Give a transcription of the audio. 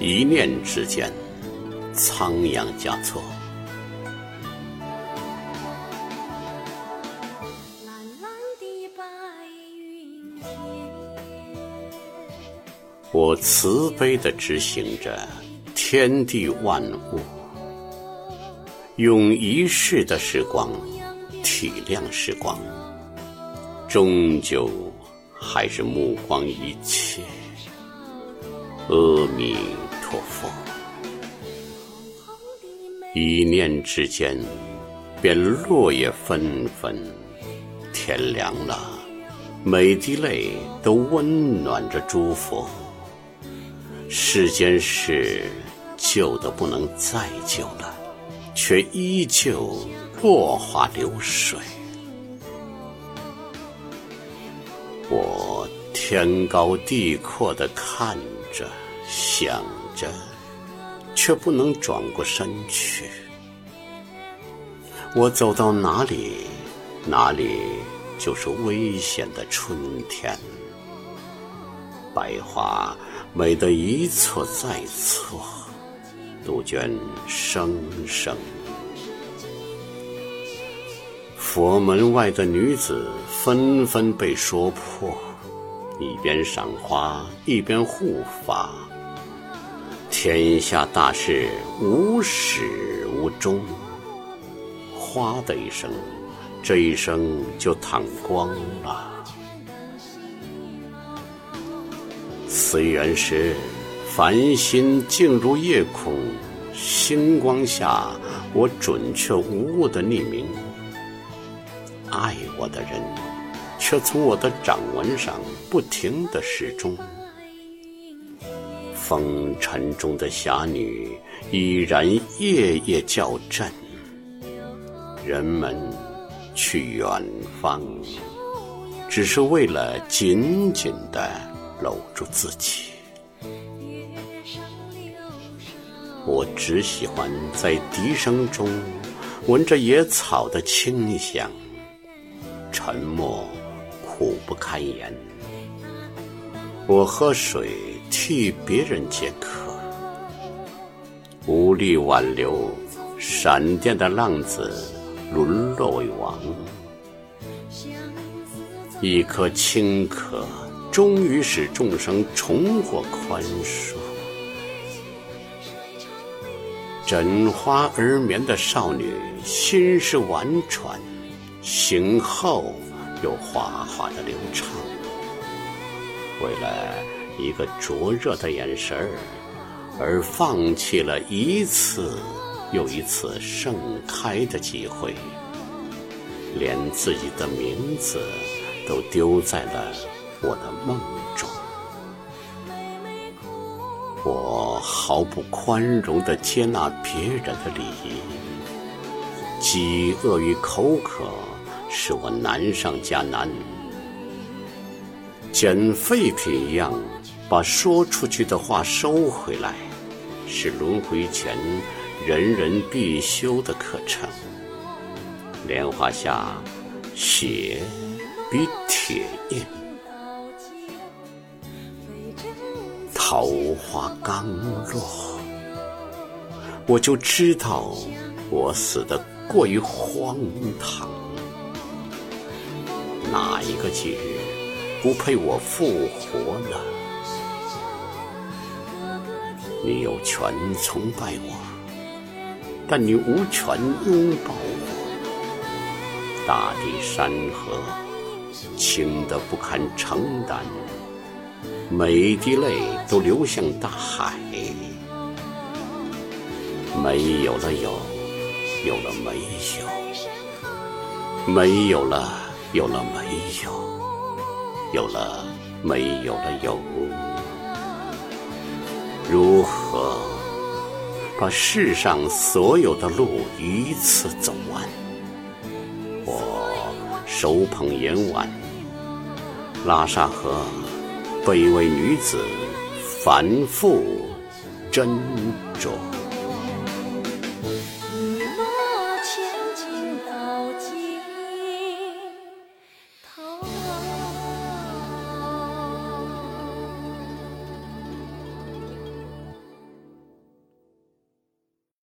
一念之间，仓央嘉措。我慈悲的执行着天地万物，用一世的时光体谅时光，终究还是目光一切。阿弥陀陀佛，一念之间，便落叶纷纷，天凉了，每滴泪都温暖着诸佛。世间事旧的不能再旧了，却依旧落花流水。我天高地阔的看着，想着，却不能转过身去。我走到哪里，哪里就是危险的春天。百花美得一错再错，杜鹃声声。佛门外的女子纷纷被说破，一边赏花一边护法。天下大事无始无终，哗的一声，这一生就躺光了。随缘时，繁星静如夜空，星光下，我准确无误的匿名。爱我的人，却从我的掌纹上不停的时钟。风尘中的侠女，依然夜夜叫阵。人们去远方，只是为了紧紧的。搂住自己，我只喜欢在笛声中闻着野草的清香。沉默苦不堪言，我喝水替别人解渴，无力挽留闪电的浪子沦落为王，一颗青稞。终于使众生重获宽恕。枕花而眠的少女，心事婉转，醒后又哗哗的流畅。为了一个灼热的眼神儿，而放弃了一次又一次盛开的机会，连自己的名字都丢在了。我的梦中，我毫不宽容地接纳别人的礼仪。饥饿与口渴使我难上加难，捡废品一样把说出去的话收回来，是轮回前人人必修的课程。莲花下，血比铁硬。桃花刚落，我就知道我死的过于荒唐。哪一个节日不配我复活呢？你有权崇拜我，但你无权拥抱我。大地山河轻得不堪承担。每一滴泪都流向大海，没有了有，有了没有，没有了有了没有，有了没有了有，如何把世上所有的路一次走完？我手捧盐碗，拉萨河。被一位女子，反复斟酌。